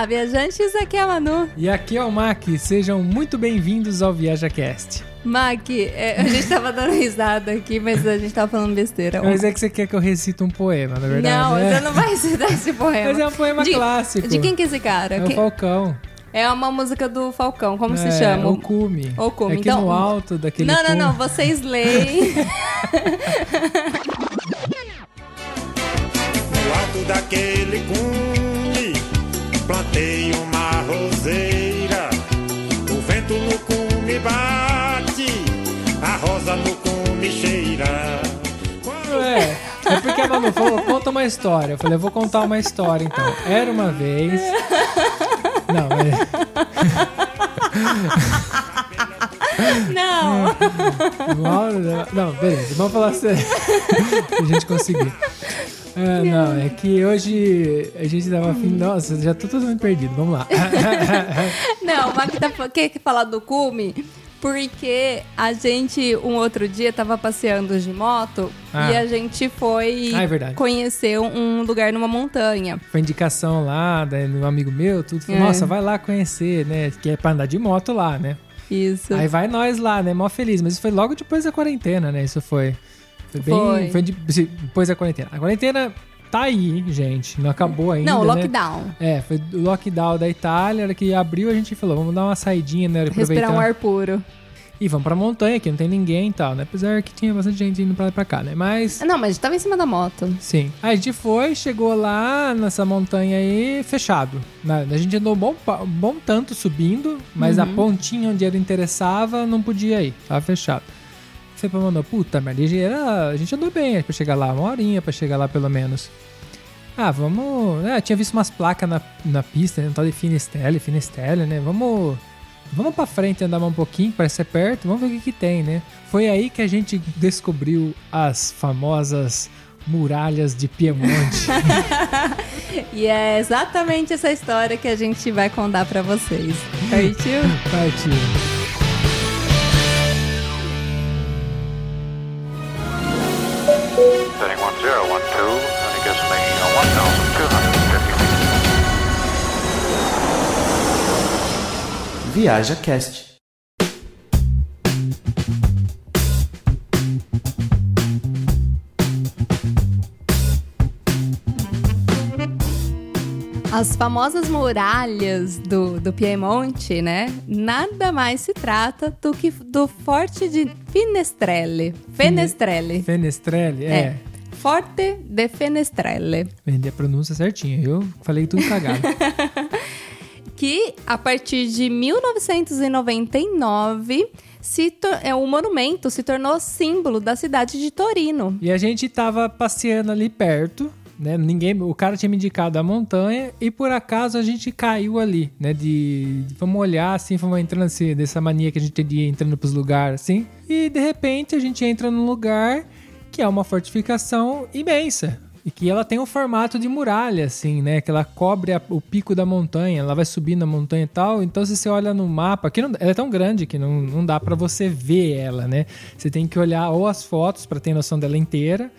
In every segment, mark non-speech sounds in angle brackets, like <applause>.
Olá, viajantes, aqui é a Manu. E aqui é o Mac, sejam muito bem-vindos ao ViajaCast. Mac, é, a gente tava dando risada aqui, mas a gente tava falando besteira. Mas é que você quer que eu recite um poema, na verdade. Não, né? você não vai recitar esse poema. Mas é um poema de, clássico. De quem que é esse cara? É Quem- o Falcão. É uma música do Falcão, como se É, chama? O Cume. O Cume. Aqui Então- no alto daquele Não, não, não, vocês leem. <laughs> No alto daquele cume, plantei uma roseira. O vento no cume bate, a rosa no cume cheira. Quando É, é porque a Manu falou, conta uma história. Eu falei, eu vou contar uma história então. Era uma vez. Não, é, não. não, beleza, vamos falar sério. a gente conseguir. É, não, é que hoje a gente tava afim. Nossa, já tô totalmente perdido. Vamos lá. <laughs> Não, o Mac tá, quer falar do cume porque a gente, um outro dia, tava passeando de moto Ah. e a gente foi Ah, é conhecer um lugar numa montanha. Foi indicação lá, de um amigo meu, tudo. Falou, É. Nossa, vai lá conhecer, né? Que é pra andar de moto lá, né? Isso. Aí vai nós lá, né? Mó feliz. Mas isso foi logo depois da quarentena, né? Isso foi. Foi bem. Foi. Foi, de- depois da quarentena. A quarentena tá aí, gente. Não acabou ainda. Não, né? lockdown. É, foi o lockdown da Itália. A hora que abriu, a gente falou, vamos dar uma saidinha, né? Respirar um ar puro. E vamos pra montanha, que não tem ninguém e tal, né? Apesar que tinha bastante gente indo pra lá e pra cá, né? Mas. Não, mas a gente tava em cima da moto. Sim. Aí a gente foi, chegou lá nessa montanha aí, fechado. Na- A gente andou um bom, um bom tanto subindo, mas Uhum. a pontinha onde ele interessava não podia ir. Tava fechado. Pra Manu, puta, mas era, a gente andou bem pra chegar lá, uma horinha pra chegar lá pelo menos. Ah, vamos. É, tinha visto umas placas na, na pista, né? Tal de Finisterre, Finisterre, né? Vamos. Vamos pra frente andar um pouquinho, parece ser perto, vamos ver o que, que tem, né? Foi aí que a gente descobriu as famosas muralhas de Piemonte. <laughs> E é exatamente essa história que a gente vai contar pra vocês. Partiu? Partiu. Viaja Cast. As famosas muralhas do, do Piemonte, né? Nada mais se trata do que do Forte de Finestrelle. Fenestrelle. Fenestrelle, é. É. Forte de Fenestrelle. Vendi a pronúncia certinha. Eu falei tudo cagado. <laughs> que a partir de 1999 se é, o monumento se tornou símbolo da cidade de Torino. e a gente tava passeando ali perto, né? Ninguém, o cara tinha me indicado a montanha e por acaso a gente caiu ali, né? De- vamos olhar assim, vamos entrando assim, dessa mania que a gente tem de ir entrando pros lugares assim. E de repente a gente entra num lugar que é uma fortificação imensa. E que ela tem um formato de muralha, assim, né? Que ela cobre a- o pico da montanha, ela vai subindo a montanha e tal. Então, se você olha no mapa, que não- ela é tão grande que não, não dá pra você ver ela, né? Você tem que olhar ou as fotos pra ter noção dela inteira,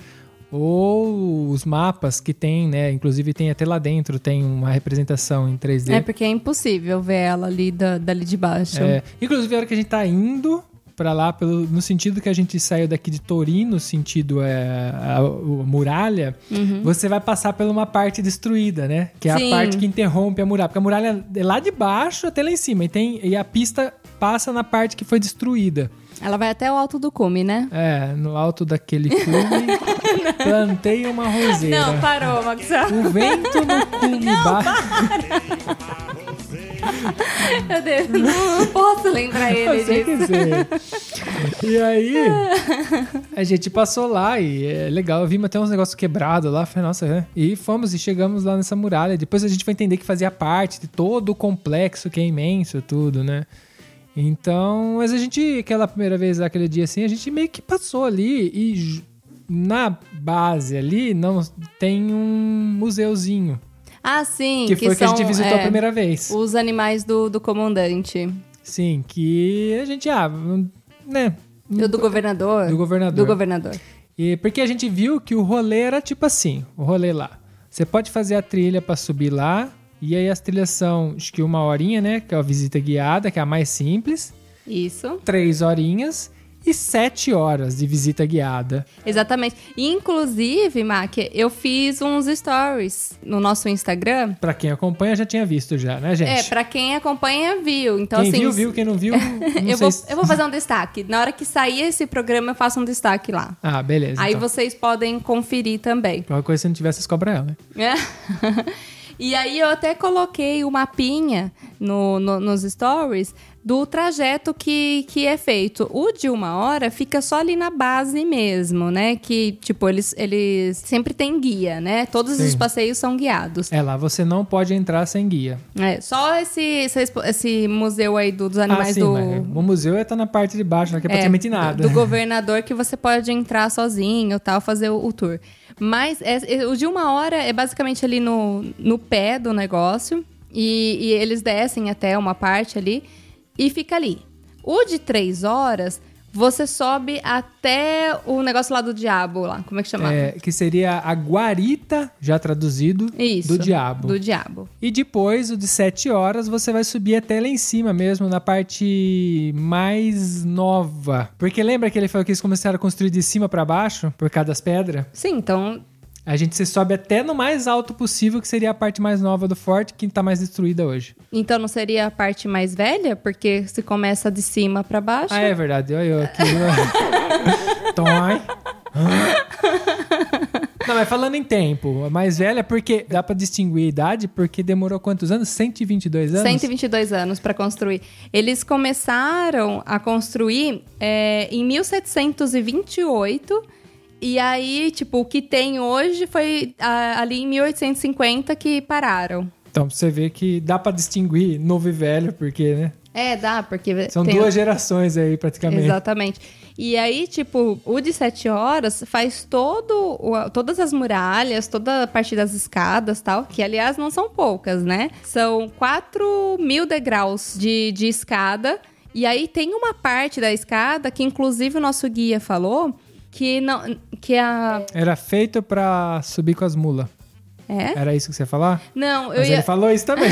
ou os mapas que tem, né? Inclusive tem até lá dentro, tem uma representação em 3D. É porque é impossível ver ela ali da, dali de baixo. É, inclusive, a hora que a gente tá indo pra lá, pelo, no sentido que a gente saiu daqui de Torino, sentido é, a, a muralha, você vai passar por uma parte destruída, né? Que é Sim. a parte que interrompe a muralha. Porque a muralha é lá de baixo até lá em cima. E, tem, e a pista passa na parte que foi destruída. Ela vai até o alto do cume, né? É, no alto daquele cume, <laughs> plantei uma roseira. Não, parou, Maxwell. O vento no cume bate. <laughs> Meu Deus, não posso lembrar ele disso. E aí, a gente passou lá e é legal. Vimos até uns negócios quebrados lá. Falei, nossa, é. E fomos e chegamos lá nessa muralha. Depois a gente foi entender que fazia parte de todo o complexo que é imenso, tudo, né? Então, mas a gente, aquela primeira vez, aquele dia assim, a gente meio que passou ali e na base ali não tem um museuzinho. Ah, sim. Que foi que a são, gente visitou é, a primeira vez. Os animais do, do comandante. Sim, que a gente, ah, né? E o do governador. Do governador. Do governador. E porque a gente viu que o rolê era tipo assim, o rolê lá. Você pode fazer a trilha pra subir lá E aí as trilhas são, acho que uma horinha, né? Que é a visita guiada, que é a mais simples. Isso. Três horinhas e sete horas de visita guiada. Exatamente. Inclusive, Mac, eu fiz uns stories no nosso Instagram. Pra quem acompanha já tinha visto já, né, gente? É, pra quem acompanha, viu. Então, quem assim. viu, viu. Quem não viu, <laughs> não eu, sei vou, se- eu vou fazer um destaque. Na hora que sair esse programa, eu faço um destaque lá. Ah, beleza. Aí então. vocês podem conferir também. Qualquer coisa, se não tiver, vocês cobram ela. né? É. <laughs> e aí eu até coloquei o mapinha no, no- nos stories do trajeto que, que é feito. O de uma hora fica só ali na base mesmo, né? Que, tipo, eles, eles sempre têm guia, né? Todos os Sim. passeios são guiados. É lá, você não pode entrar sem guia. É, só esse, esse, esse museu aí do- dos animais ah, sim, do... o museu é tá na parte de baixo, lá que é praticamente do- nada. Do, governador que você pode entrar sozinho tal, fazer o, o tour. Mas é- é- o de uma hora é basicamente ali no, no pé do negócio. E, e eles descem até uma parte ali e fica ali. O de três horas, você sobe até o negócio lá do diabo lá. Como é que chama? É, que seria a guarita, já traduzido, Isso. do diabo. Do diabo. E depois, o de 7 horas, você vai subir até lá em cima mesmo, na parte mais nova. Porque lembra que ele falou que eles começaram a construir de cima pra baixo, por causa das pedras? Sim, então A gente se sobe até no mais alto possível, que seria a parte mais nova do forte, que tá mais destruída hoje. Então não seria a parte mais velha? Porque se começa de cima pra baixo. Ah, é verdade. Olha eu aqui. <laughs> Tói. Não, mas falando em tempo, a mais velha, porque dá pra distinguir a idade, porque demorou quantos anos? 122 anos? 122 anos para construir. Eles começaram a construir é, em 1728. E aí, tipo, o que tem hoje foi ah, ali em 1850 que pararam. Então, você ver que dá pra distinguir novo e velho, porque, né? É, dá, porque. São tem- duas gerações aí, praticamente. Exatamente. E aí, tipo, o de sete horas faz todo, todas as muralhas, toda a parte das escadas tal, que aliás não são poucas, né? São 4 mil degraus de, de escada. E aí tem uma parte da escada que, inclusive, o nosso guia falou que não. Que a. Era feito pra subir com as mulas. É? Era isso que você ia falar? Não, eu Mas ia. ele falou isso também.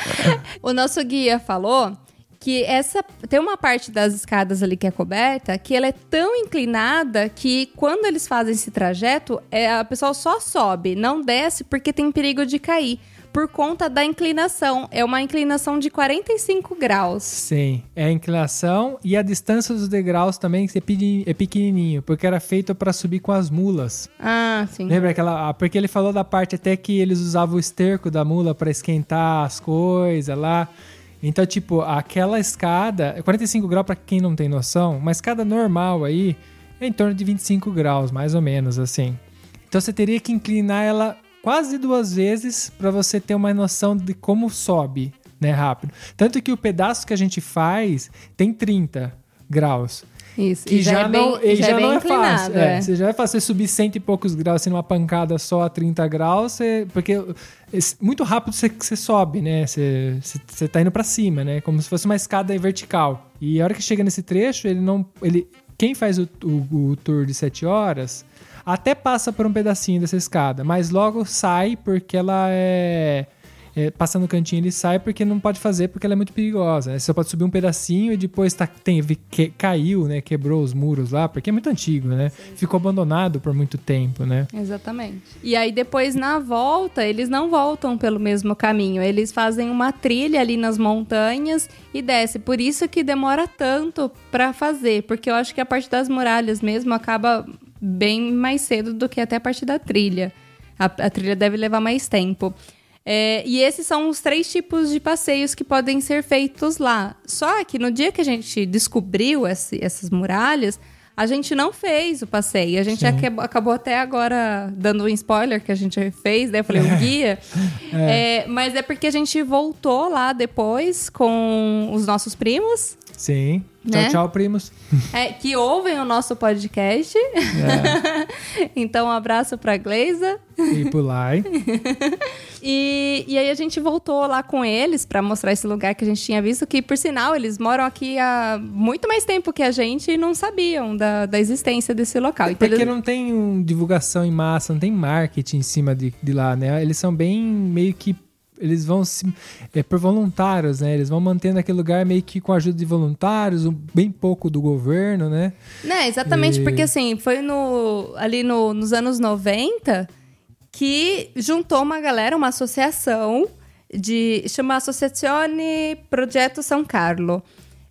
<laughs> O nosso guia falou que essa tem uma parte das escadas ali que é coberta que ela é tão inclinada que quando eles fazem esse trajeto, é, a pessoa só sobe, não desce porque tem perigo de cair. Por conta da inclinação. É uma inclinação de 45 graus. Sim. É a inclinação e a distância dos degraus também é é pequenininho, porque era feito pra subir com as mulas. Ah, sim. Lembra aquela. ah, Porque ele falou da parte até que eles usavam o esterco da mula pra esquentar as coisas lá. Então, tipo, aquela escada. 45 graus pra quem não tem noção, uma escada normal aí é em torno de 25 graus, mais ou menos, assim. Então você teria que inclinar ela quase duas vezes pra você ter uma noção de como sobe, né, rápido. Tanto que o pedaço que a gente faz tem 30 graus. Isso. Que e já, é não, bem, e já é bem não é fácil. É, Você já é fácil você subir cento e poucos graus assim, numa pancada só a 30 graus, você- porque muito rápido você, você sobe, né? Você, você, tá indo pra cima, né? Como se fosse uma escada vertical. E a hora que chega nesse trecho, ele não. Ele, quem faz o, o, o tour de 7 horas até passa por um pedacinho dessa escada, mas logo sai porque ela é. é, passa no cantinho ele sai porque não pode fazer porque ela é muito perigosa. né? Você só pode subir um pedacinho e depois tá, tem, que, caiu, né? Quebrou os muros lá, porque é muito antigo, né? Ficou abandonado por muito tempo, né? Exatamente. E aí depois na volta, eles não voltam pelo mesmo caminho, eles fazem uma trilha ali nas montanhas e desce. Por isso que demora tanto pra fazer, porque eu acho que a parte das muralhas mesmo acaba bem mais cedo do que até a parte da trilha. A, a trilha deve levar mais tempo. É, e esses são os três tipos de passeios que podem ser feitos lá. Só que no dia que a gente descobriu esse- essas muralhas, a gente não fez o passeio. A gente Sim. acabou, até agora dando um spoiler que a gente fez, né? Eu falei, o guia. É, mas é porque a gente voltou lá depois com os nossos primos, Sim. Né? Tchau, tchau, primos. é, que ouvem o nosso podcast. <laughs> então, um abraço pra Gleisa. E pular. <laughs> E, e aí a gente voltou lá com eles pra mostrar esse lugar que a gente tinha visto, que por sinal eles moram aqui há muito mais tempo que a gente e não sabiam da, da existência desse local. Então, Porque eles- não tem um, divulgação em massa, não tem marketing em cima de, de lá, né? Eles são bem meio que eles vão se, é, por voluntários, né? Eles vão mantendo aquele lugar meio que com a ajuda de voluntários, um- bem pouco do governo, né? Né, exatamente, E- porque assim, foi no, ali no- nos anos 90 que juntou uma galera, uma associação de chama Associazione Progetto São Carlo.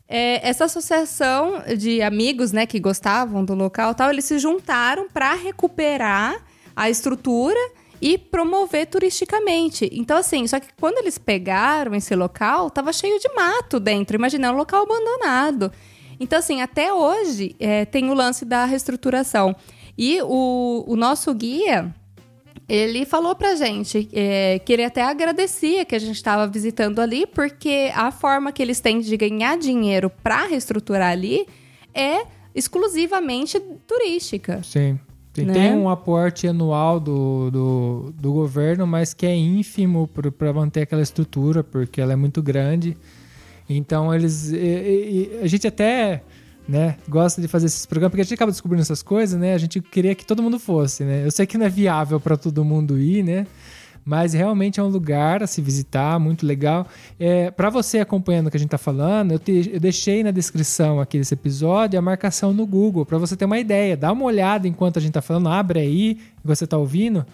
É, essa associação de amigos, né, que gostavam do local, e tal, eles se juntaram para recuperar a estrutura e promover turisticamente. Então, assim, só que quando eles pegaram esse local, tava cheio de mato dentro. Imagina, é um local abandonado. Então, assim, até hoje é, tem o lance da reestruturação. E o, o nosso guia, ele falou pra gente é, que ele até agradecia que a gente estava visitando ali, porque a forma que eles têm de ganhar dinheiro para reestruturar ali é exclusivamente turística. Sim. Tem, Né? tem um aporte anual do, do, do governo, mas que é ínfimo para manter aquela estrutura, porque ela é muito grande. Então eles. e- e- a gente até né, gosta de fazer esses programas, porque a gente acaba descobrindo essas coisas, né? A gente queria que todo mundo fosse, né? Eu sei que não é viável para todo mundo ir, né? Mas realmente é um lugar a se visitar, muito legal. É, para você acompanhando o que a gente tá falando, eu, te- eu deixei na descrição aqui desse episódio a marcação no Google, para você ter uma ideia. Dá uma olhada enquanto a gente tá falando, abre aí, você tá ouvindo,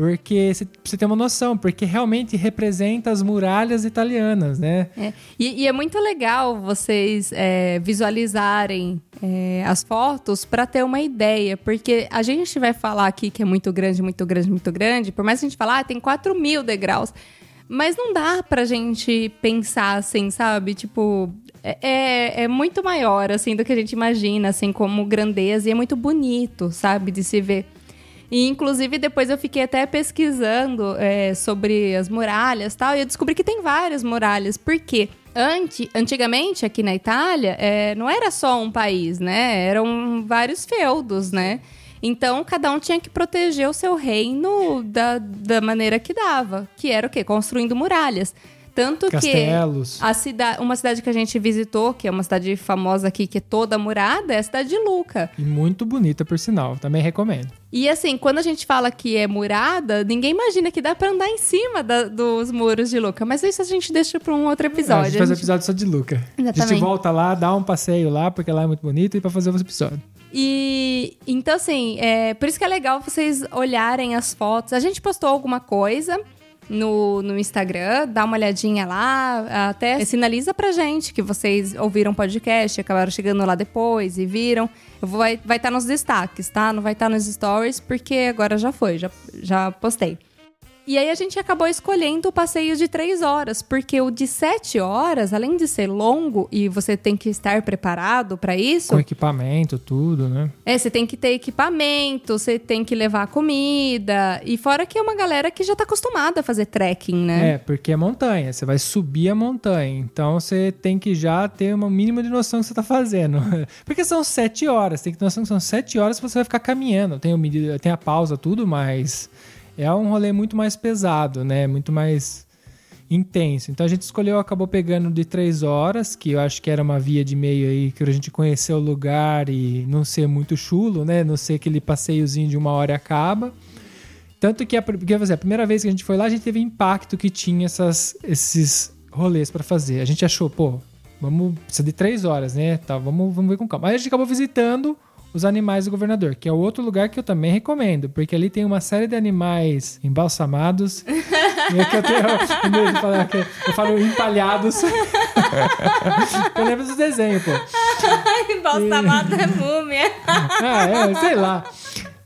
porque você tem uma noção, porque realmente representa as muralhas italianas, né? É, E, e é muito legal vocês é, visualizarem é, as fotos para ter uma ideia, porque a gente vai falar aqui que é muito grande, muito grande, muito grande, por mais que a gente falar, ah, tem 4 mil degraus, mas não dá pra gente pensar assim, sabe? Tipo, é, é- é muito maior, assim, do que a gente imagina, assim, como grandeza, e é muito bonito, sabe, de se ver. E, inclusive, depois eu fiquei até pesquisando é, sobre as muralhas tal, e eu descobri que tem várias muralhas. Por quê? Ante, antigamente, aqui na Itália, é, não era só um país, né? Eram vários feudos, né? Então, cada um tinha que proteger o seu reino da, da maneira que dava. Que era o quê? Construindo muralhas. Tanto Castelos. que a cida uma cidade que a gente visitou, que é uma cidade famosa aqui, que é toda murada, é a cidade de Luca. E muito bonita, por sinal. Também recomendo. E assim, quando a gente fala que é murada, ninguém imagina que dá pra andar em cima da- dos muros de Luca. Mas isso a gente deixa pra um outro É, a episódio. gente faz um episódio só de Luca. A gente Exatamente. volta lá, dá um passeio lá, porque lá é muito bonito, e pra fazer outro episódio. E então, assim, é, por isso que é legal vocês olharem as fotos. A gente postou alguma coisa no, no Instagram, dá uma olhadinha lá, até sinaliza pra gente que vocês ouviram o podcast, acabaram chegando lá depois e viram. Vai estar vai tá nos destaques, tá? Não vai estar nos stories, porque agora já foi, já, já postei. E aí a gente acabou escolhendo o passeio de três horas, porque o de sete horas, além de ser longo e você tem que estar preparado pra isso, Com equipamento, tudo, né? é, você tem que ter equipamento, você tem que levar comida. E fora que é uma galera que já tá acostumada a fazer trekking, né? É, porque é montanha, você vai subir a montanha. Então você tem que já ter uma mínima de noção que você tá fazendo. <laughs> Porque são sete horas, tem que ter noção que são sete horas que você vai ficar caminhando. Tem, o tem a pausa, tudo, mas é um rolê muito mais pesado, né? Muito mais intenso. Então a gente escolheu, acabou pegando de três horas, que eu acho que era uma via de meio aí, que a gente conhecer o lugar e não ser muito chulo, né? Não ser aquele passeiozinho de uma hora acaba. Tanto que a, porque, a primeira vez que a gente foi lá, a gente teve impacto que tinha essas, esses rolês pra fazer. A gente achou, pô, vamos. Precisa de três horas, né? Tá, vamos, vamos ver com calma. Aí a gente acabou visitando os animais do governador, que é outro lugar que eu também recomendo, porque ali tem uma série de animais embalsamados. <laughs> e é que eu tenho <laughs> medo de falar que eu falo empalhados. <laughs> eu lembro dos desenhos, pô. Embalsamada é múmia. Ah, é, sei lá.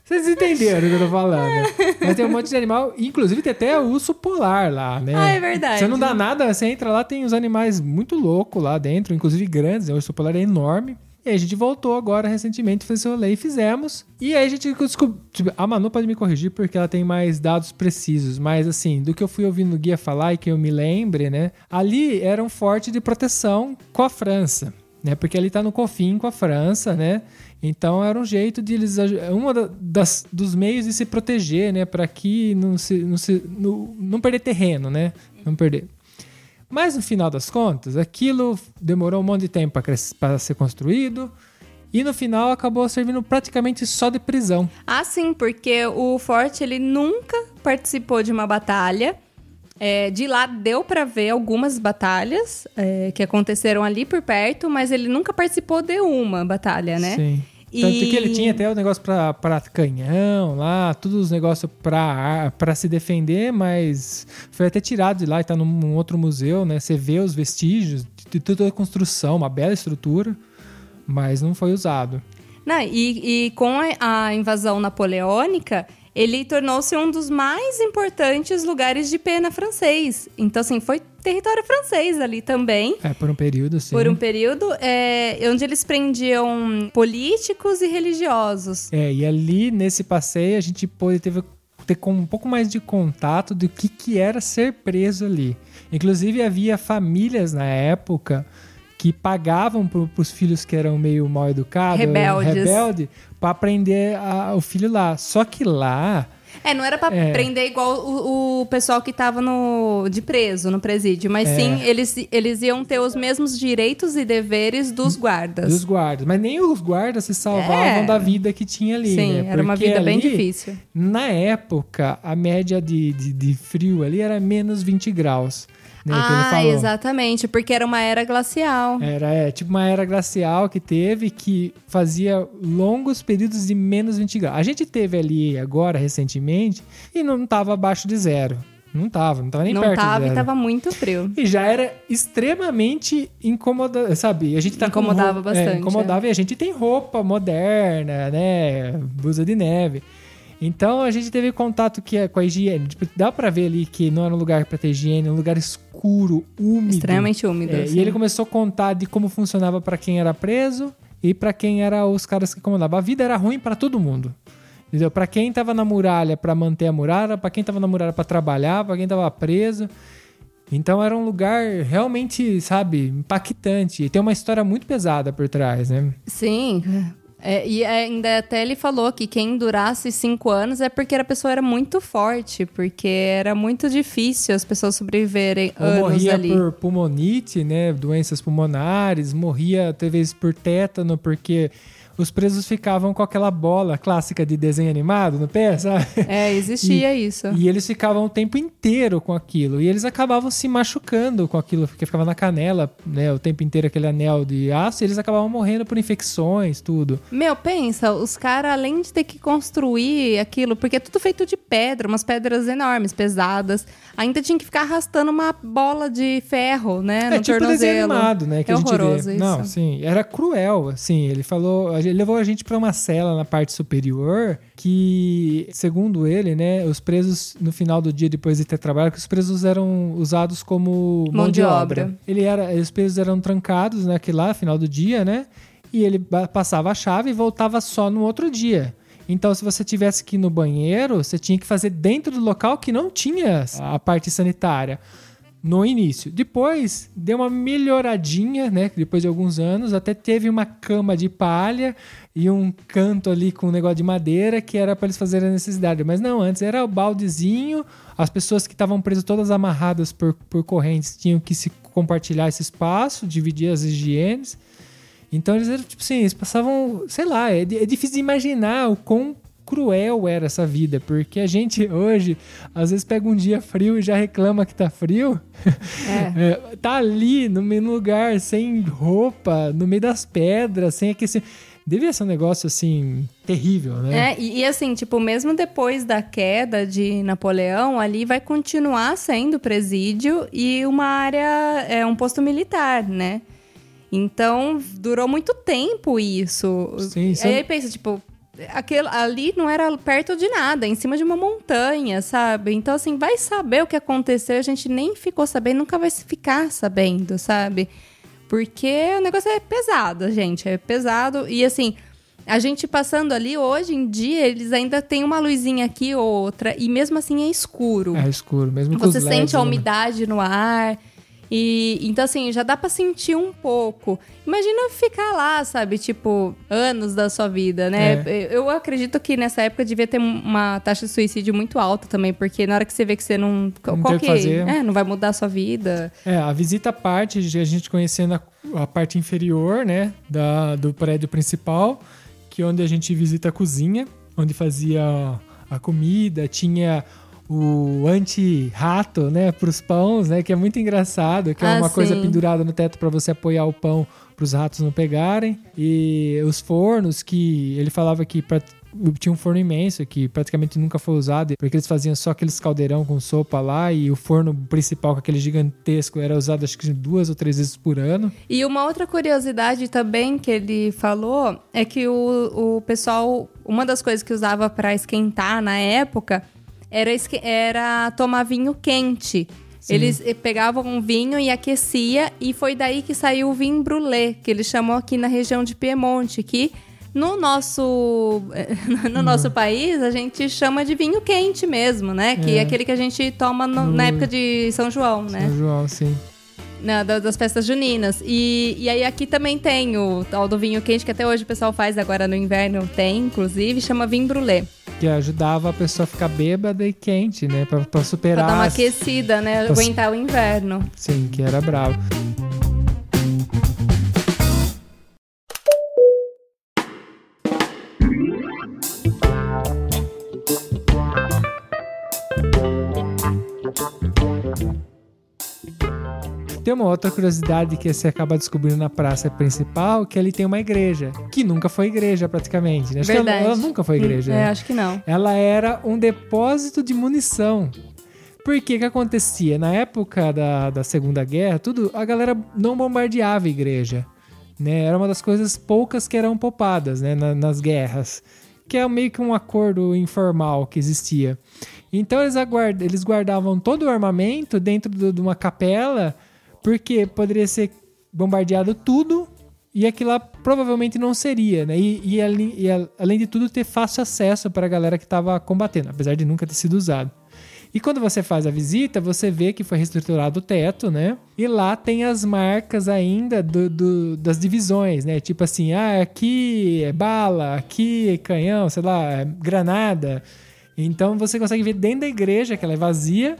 Vocês entenderam o que eu tô falando. Mas tem um monte de animal, inclusive tem até urso polar lá, né? Ah, é verdade. Você não dá nada, você entra lá, tem uns animais muito loucos lá dentro, inclusive grandes, né? o urso polar é enorme. E aí a gente voltou agora recentemente, fez esse rolê e fizemos. E aí a gente descobriu. Tipo, a Manu pode me corrigir porque ela tem mais dados precisos. Mas assim, do que eu fui ouvindo o guia falar e que eu me lembre, né? Ali era um forte de proteção com a França. Né, porque ali tá no confim com a França, né? Então era um jeito de eles uma dos meios de se proteger, né, para que não se, não se não, não perder terreno, né? Não perder. Mas no final das contas, aquilo demorou um monte de tempo para ser construído e no final acabou servindo praticamente só de prisão. Ah, sim, porque o Forte ele nunca participou de uma batalha. É, de lá deu pra ver algumas batalhas é, que aconteceram ali por perto, mas ele nunca participou de uma batalha, né? Sim. Tanto que ele tinha até o negócio pra, pra canhão lá, todos os negócios pra, pra se defender, mas foi até tirado de lá e tá num, num outro museu, né? Você vê os vestígios de toda a construção, uma bela estrutura, mas não foi usado. Não, e, e com a, a invasão napoleônica, ele tornou-se um dos mais importantes lugares de pena francês. Então, assim, foi território francês ali também. É, por um período, sim. Por um período, é, onde eles prendiam políticos e religiosos. É, e ali nesse passeio a gente pôde ter, ter com um pouco mais de contato do que, que era ser preso ali. Inclusive, havia famílias na época que pagavam para os filhos que eram meio mal educados, Rebeldes. rebelde, para prender a- o filho lá. Só que lá, É, não era pra É. prender igual o, o pessoal que tava no, de preso, no presídio, mas É. sim, eles, eles iam ter os mesmos direitos e deveres dos guardas. dos guardas, mas nem os guardas se salvavam É. da vida que tinha ali. Sim, né? era uma vida bem ali, difícil. Na época, a média de, de, de frio ali era menos 20 graus. Né, ah, exatamente, porque era uma era glacial. Era é, tipo uma era glacial que teve que fazia longos períodos de menos 20 graus. A gente teve ali agora, recentemente, e não tava abaixo de zero. Não tava, não tava nem não perto de tava e tava muito frio. E já era extremamente incomodado, sabe? A gente tá com Incomodava roupa- bastante, É, incomodava e a gente tem roupa moderna, né? Blusa de neve. Então a gente teve contato que é com a higiene. Tipo, dá pra ver ali que não era um lugar pra ter higiene, um lugar escuro, úmido. Extremamente úmido. É, assim. e ele começou a contar de como funcionava pra quem era preso e pra quem era os caras que comandavam. A vida era ruim pra todo mundo. Entendeu? Para quem tava na muralha pra manter a muralha, pra quem tava na muralha pra trabalhar, pra quem tava preso. Então era um lugar realmente, sabe, impactante. E tem uma história muito pesada por trás, né? Sim. É, e ainda até ele falou que quem durasse cinco anos é porque a pessoa era muito forte, porque era muito difícil as pessoas sobreviverem Ou anos morria ali. por pulmonite, né? Doenças pulmonares, morria talvez por tétano, porque os presos ficavam com aquela bola clássica de desenho animado no pé, sabe? É, existia <laughs> isso. E eles ficavam o tempo inteiro com aquilo. E eles acabavam se machucando com aquilo, porque ficava na canela, né? O tempo inteiro aquele anel de aço, e eles acabavam morrendo por infecções, tudo. Meu, pensa, os caras, além de ter que construir aquilo, porque é tudo feito de pedra, umas pedras enormes, pesadas, ainda tinha que ficar arrastando uma bola de ferro, né? é no tipo desenho tornozelo. animado, né? Que é a gente horroroso vê. isso. Não, sim. Era cruel, assim. Ele falou. Ele levou a gente pra uma cela na parte superior que, segundo ele, né? Os presos, no final do dia, depois de ter trabalhado, que os presos eram usados como mão, de, obra. Ele era, os presos eram trancados naquele lá, final do dia, né? E ele passava a chave e voltava só no outro dia. Então, se você tivesse que ir no banheiro, você tinha que fazer dentro do local que não tinha a parte sanitária no início. Depois deu uma melhoradinha, né? Depois de alguns anos, até teve uma cama de palha e um canto ali com um negócio de madeira que era para eles fazerem a necessidade. Mas não, antes era o baldezinho, as pessoas que estavam presas todas amarradas por, por correntes tinham que se compartilhar esse espaço, dividir as higienes. Então eles eram tipo assim, eles passavam, sei lá, é, é difícil de imaginar o quão cruel era essa vida, porque a gente hoje às vezes pega um dia frio e já reclama que tá frio. É. <laughs> É, tá ali no meio do lugar, sem roupa, no meio das pedras, sem aquecer. Devia ser um negócio assim terrível, né? É, e, e assim, tipo, mesmo depois da queda de Napoleão, ali vai continuar sendo presídio e uma área, é um posto militar, né? Então, durou muito tempo isso. Sim, é- aí pensa, tipo, aquele, ali não era perto de nada, em cima de uma montanha, sabe? Então, assim, vai saber o que aconteceu, a gente nem ficou sabendo, nunca vai ficar sabendo, sabe? Porque o negócio é pesado, gente, é pesado. E assim, a gente passando ali, hoje em dia, eles ainda têm uma luzinha aqui ou outra, e mesmo assim é escuro. É escuro, mesmo com Você os LEDs, sente a né? umidade no ar. E então, assim, já dá pra sentir um pouco. Imagina ficar lá, sabe? Tipo, anos da sua vida, né? É. Eu acredito que nessa época devia ter uma taxa de suicídio muito alta também, porque na hora que você vê que você não. Não qual que- fazer. É, não vai mudar a sua vida. É, a visita parte, de a gente conhecendo a, a parte inferior, né, da, do prédio principal, que é onde a gente visita a cozinha, onde fazia a comida, tinha o anti-rato, né, pros pães, né, que é muito engraçado, que é Ah, uma coisa sim. pendurada no teto para você apoiar o pão pros ratos não pegarem. E os fornos que ele falava que pra- tinha um forno imenso que praticamente nunca foi usado, porque eles faziam só aqueles caldeirão com sopa lá e o forno principal com aquele gigantesco era usado acho que duas ou três vezes por ano. E uma outra curiosidade também que ele falou é que o, o pessoal, uma das coisas que usava para esquentar na época era, era tomar vinho quente. Eles eh, pegavam um vinho e aquecia e foi daí que saiu o vinho brulé, que eles chamam aqui na região de Piemonte, que no nosso <laughs> no nosso país a gente chama de vinho quente mesmo, né? Que é, É. aquele que a gente toma no- na época de São João, né? São João, sim. Na- da- das festas juninas. E, e aí aqui também tem o tal do vinho quente, que até hoje o pessoal faz agora no inverno, tem, inclusive, chama vinho brulé. Que ajudava a pessoa a ficar bêbada e quente, né? Pra, pra Pra superar. dar uma aquecida, né? Pra- Aguentar o inverno. Sim, que era bravo. Uma outra curiosidade que você acaba descobrindo na praça principal, que ali tem uma igreja, que nunca foi igreja praticamente, né? Acho que ela, Verdade. ela nunca foi igreja. É, né? acho que não. ela era um depósito de munição. Por que que acontecia? Na época da, da Segunda Guerra, tudo, a galera não bombardeava a igreja. Né? Era uma das coisas poucas que eram poupadas né? na- nas guerras. Que é meio que um acordo informal que existia. Então eles, eles guardavam todo o armamento dentro do- de uma capela, porque poderia ser bombardeado tudo e aquilo lá provavelmente não seria, né? E, e ali- e a- além de tudo, ter fácil acesso para a galera que estava combatendo, apesar de nunca ter sido usado. E quando você faz a visita, você vê que foi reestruturado o teto, né? E lá tem as marcas ainda do- do- das divisões, né? Tipo assim, ah, aqui é bala, aqui é canhão, sei lá, é granada. Então você consegue ver dentro da igreja, que ela é vazia,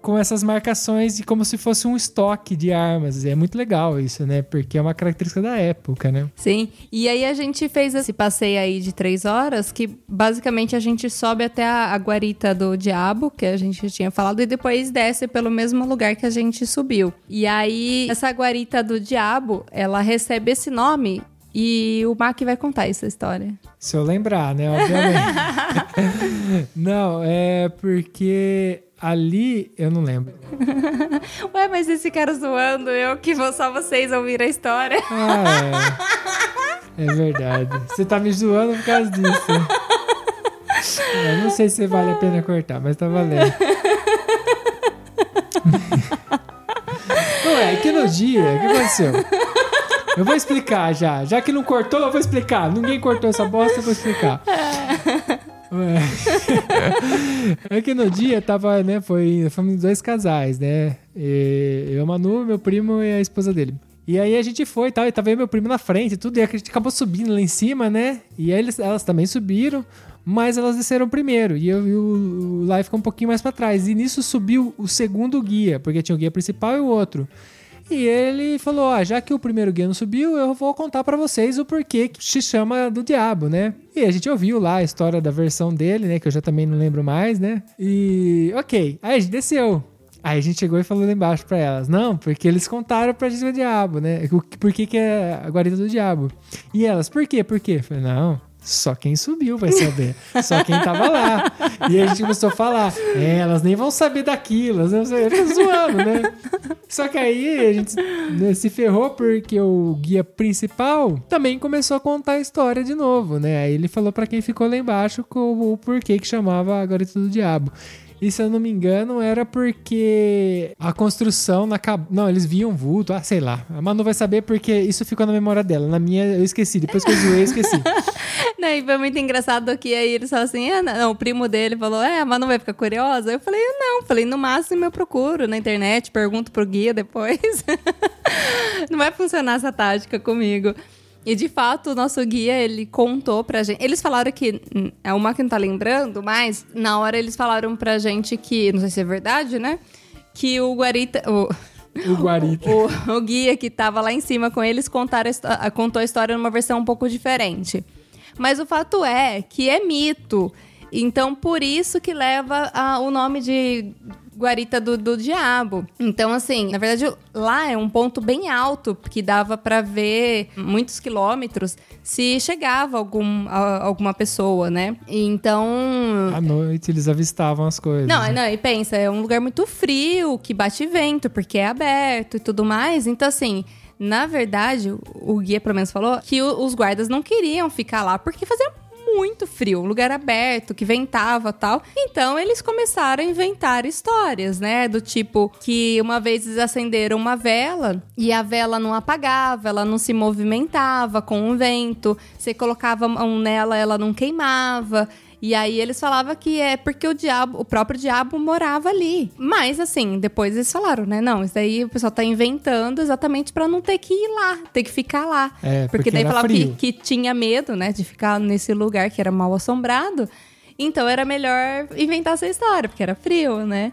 com essas marcações de como se fosse um estoque de armas. É muito legal isso, né? Porque é uma característica da época, né? Sim. E aí a gente fez esse passeio aí de três horas, que basicamente a gente sobe até a, a guarita do diabo, que a gente tinha falado, e depois desce pelo mesmo lugar que a gente subiu. E aí, essa guarita do diabo, ela recebe esse nome. E o Mac vai contar essa história. Se eu lembrar, né? Obviamente. <laughs> <laughs> não, é porque ali eu não lembro. <laughs> Ué, mas esse cara zoando, eu que vou só vocês ouvir a história. Ah, é. É verdade. Você tá me zoando por causa disso. Eu não sei se vale a pena cortar, mas tá valendo. <laughs> Não é, que no dia, o que aconteceu? Eu vou explicar já. Já que não cortou, eu vou explicar. Ninguém cortou essa bosta, eu vou explicar. Ué. <laughs> É que no dia tava, né? Foi, fomos dois casais, né? E eu, Manu, meu primo e a esposa dele. E aí a gente foi e tal, e tava e meu primo na frente e tudo, e a gente acabou subindo lá em cima, né? E aí eles, elas também subiram, mas elas desceram primeiro. E, eu, e o, o Lai ficou um pouquinho mais pra trás. E nisso subiu o segundo guia, porque tinha o guia principal e o outro. E ele falou: Ó, já que o primeiro guia não subiu, eu vou contar pra vocês o porquê que se chama do diabo, né? E a gente ouviu lá a história da versão dele, né? Que eu já também não lembro mais, né? E ok. Aí a gente desceu. Aí a gente chegou e falou lá embaixo pra elas: Não, porque eles contaram pra gente o diabo, né? Por que, que é a guarida do diabo? E elas: Por quê? Por quê? Eu falei: Não. Só quem subiu vai saber. Só quem tava lá. E a gente começou a falar: é, elas nem vão saber daquilo. Elas. Eu fico zoando, né? Só que aí a gente né, se ferrou porque o guia principal também começou a contar a história de novo, né? Aí ele falou pra quem ficou lá embaixo o porquê que chamava a Garota do Diabo. E se eu não me engano, era porque a construção na cab... Não, eles viam vulto, ah, sei lá. A Manu vai saber porque isso ficou na memória dela. Na minha eu esqueci. Depois que eu zoei, eu esqueci. <laughs> Não, e foi muito engraçado que aí eles falaram assim: ah, não, o primo dele falou, é, mas não vai ficar curiosa? Eu falei, não, falei, no máximo eu procuro na internet, pergunto pro guia depois. <laughs> não vai funcionar essa tática comigo. E de fato, o nosso guia, ele contou pra gente. Eles falaram que. hum, É uma que não tá lembrando, mas na hora eles falaram pra gente que. Não sei se é verdade, né? Que o Guarita. O, O Guarita. <laughs> o, o guia que tava lá em cima com eles contaram contou a história numa versão um pouco diferente. Mas o fato é que é mito. Então, por isso que leva a- o nome de Guarita do, do Diabo. Então, assim, na verdade, lá é um ponto bem alto, que dava pra ver muitos quilômetros se chegava algum, a- alguma pessoa, né? Então. À noite eles avistavam as coisas. Não, né? não, e pensa, é um lugar muito frio, que bate vento, porque é aberto e tudo mais. Então, assim, na verdade, o guia pelo menos falou que os guardas não queriam ficar lá porque fazia muito frio, um lugar aberto, que ventava tal. Então eles começaram a inventar histórias, né? Do tipo que uma vez eles acenderam uma vela e a vela não apagava, ela não se movimentava com o vento. Você colocava a mão nela, ela não queimava. E aí eles falavam que é porque o diabo, o próprio diabo morava ali. Mas assim, depois eles falaram, né? Não, isso daí o pessoal tá inventando exatamente pra não ter que ir lá, ter que ficar lá. É, porque daí era falava que, que tinha medo, né, de ficar nesse lugar que era mal assombrado. Então era melhor inventar essa história, porque era frio, né?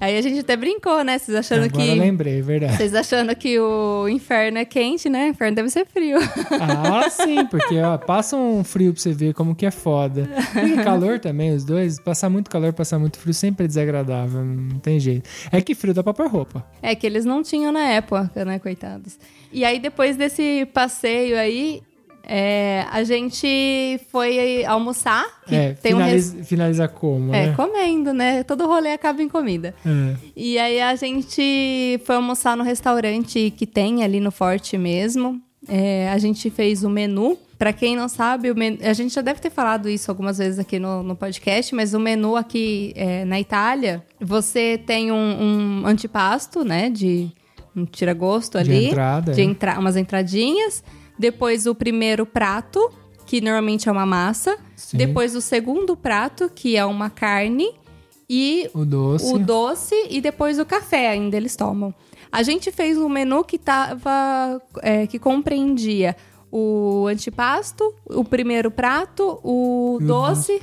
Aí a gente até brincou, né? Vocês achando Agora que eu lembrei, é verdade. vocês achando que o inferno é quente, né? O inferno deve ser frio. Ah, sim, porque ó, passa um frio pra você ver como que é foda. E calor também, os dois. Passar muito calor, passar muito frio sempre é desagradável, não tem jeito. É que frio dá pra pôr roupa. É que eles não tinham na época, né, coitados. E aí, depois desse passeio aí, é, a gente foi almoçar. É, tem um res- finaliza, finaliza como, É, né? comendo, né? Todo rolê acaba em comida. É. E aí a gente foi almoçar no restaurante que tem ali no Forte mesmo. É, a gente fez o menu. Pra quem não sabe, menu- a gente já deve ter falado isso algumas vezes aqui no, no podcast, mas o menu aqui é, na Itália, você tem um, um antipasto, né? De um tira-gosto De ali. entrada, de é. entra umas entradinhas. Depois o primeiro prato, que normalmente é uma massa. Sim. Depois o segundo prato, que é uma carne. E O doce. o doce e depois o café ainda eles tomam. A gente fez um menu que tava é, que compreendia o antipasto, o primeiro prato, o o doce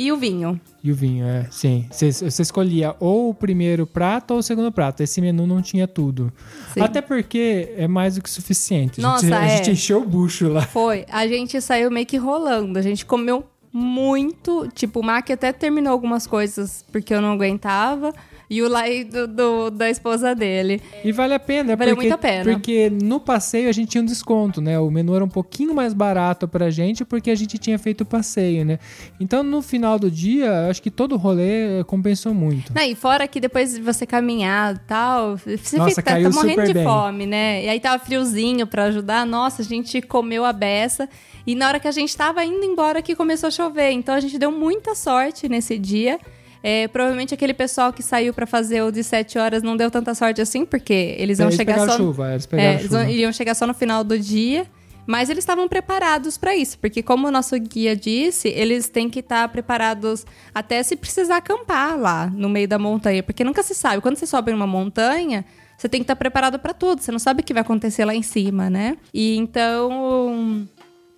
e o vinho. E o vinho, é. Sim. Você, escolhia ou o primeiro prato ou o segundo prato. Esse menu não tinha tudo. Sim. Até porque é mais do que suficiente. A gente, Nossa, a é. gente encheu o bucho lá. Foi. A gente saiu meio que rolando. A gente comeu muito. Tipo, o Mac até terminou algumas coisas porque eu não aguentava. E o Lai do, do- da esposa dele. E vale a pena, Valeu porque, muito a pena. porque no passeio a gente tinha um desconto, né? O menu era um pouquinho mais barato pra gente porque a gente tinha feito o passeio, né? Então no final do dia, acho que todo o rolê eh, compensou muito. Não, e fora que depois de você caminhar e tal, você Nossa, fica, tá, caiu tá morrendo de bem. fome, né? E aí tava friozinho pra ajudar. Nossa, a gente comeu a beça. E na hora que a gente tava indo embora que começou a chover. Então a gente deu muita sorte nesse dia. É, provavelmente aquele pessoal que saiu pra fazer o de 7 horas não deu tanta sorte assim, porque eles iam Eles chegar só. chuva, eles É, eles chuva. iriam chegar só no final do dia. Mas eles estavam preparados para isso, porque como o nosso guia disse, eles têm que estar preparados até se precisar acampar lá no meio da montanha, porque nunca se sabe. Quando você sobe uma montanha, você tem que estar preparado para tudo. Você não sabe o que vai acontecer lá em cima, né? E então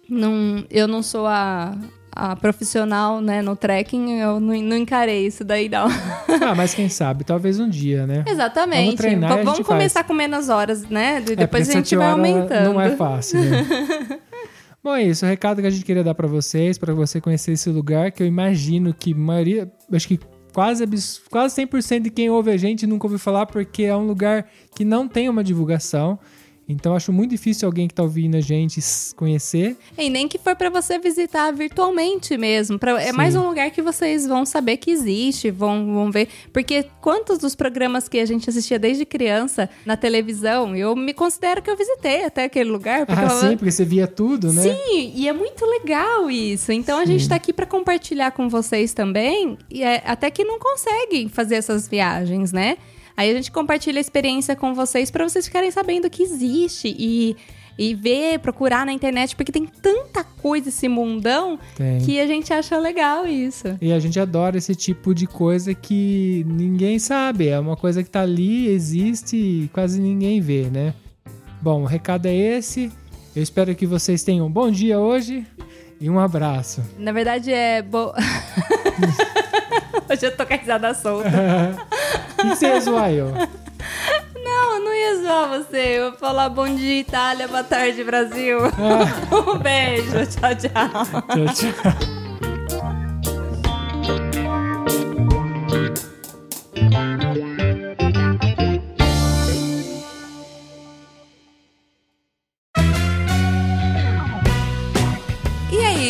não, eu não sou a, a profissional, né, no trekking, eu não, não encarei isso daí não. <laughs> Ah, mas quem sabe, talvez um dia, né? Exatamente. Vamos treinar, V- vamos faz. começar com menos horas, né? E É, depois a gente vai aumentando. Não é fácil, né? <laughs> Bom, é isso. O recado que a gente queria dar pra vocês, pra você conhecer esse lugar, que eu imagino que maioria, acho que quase, quase 100% de quem ouve a gente nunca ouviu falar, porque é um lugar que não tem uma divulgação. Então, acho muito difícil alguém que tá ouvindo a gente conhecer. E nem que for pra você visitar virtualmente mesmo. Pra, é Sim. mais um lugar que vocês vão saber que existe, vão, vão ver. Porque quantos dos programas que a gente assistia desde criança na televisão, eu me considero que eu visitei até aquele lugar. Porque Ah, eu- sim, porque você via tudo, né? Sim, e é muito legal isso. Então a gente tá aqui pra compartilhar com vocês também, e é, até que não conseguem fazer essas viagens, né? Aí a gente compartilha a experiência com vocês pra vocês ficarem sabendo que existe e, e ver, procurar na internet, porque tem tanta coisa esse mundão Tem. que a gente acha legal isso. E a gente adora esse tipo de coisa que ninguém sabe. É uma coisa que tá ali, existe e quase ninguém vê, né? Bom, o recado é esse. Eu espero que vocês tenham um bom dia hoje e um abraço. Na verdade é. Bo... <laughs> <laughs> Hoje eu tô com a risada solta. <laughs> e você ia zoar eu? Não, eu não ia zoar você. Eu ia falar bom dia, Itália, boa tarde, Brasil. Ah. <laughs> um beijo, tchau, tchau. Tchau, tchau.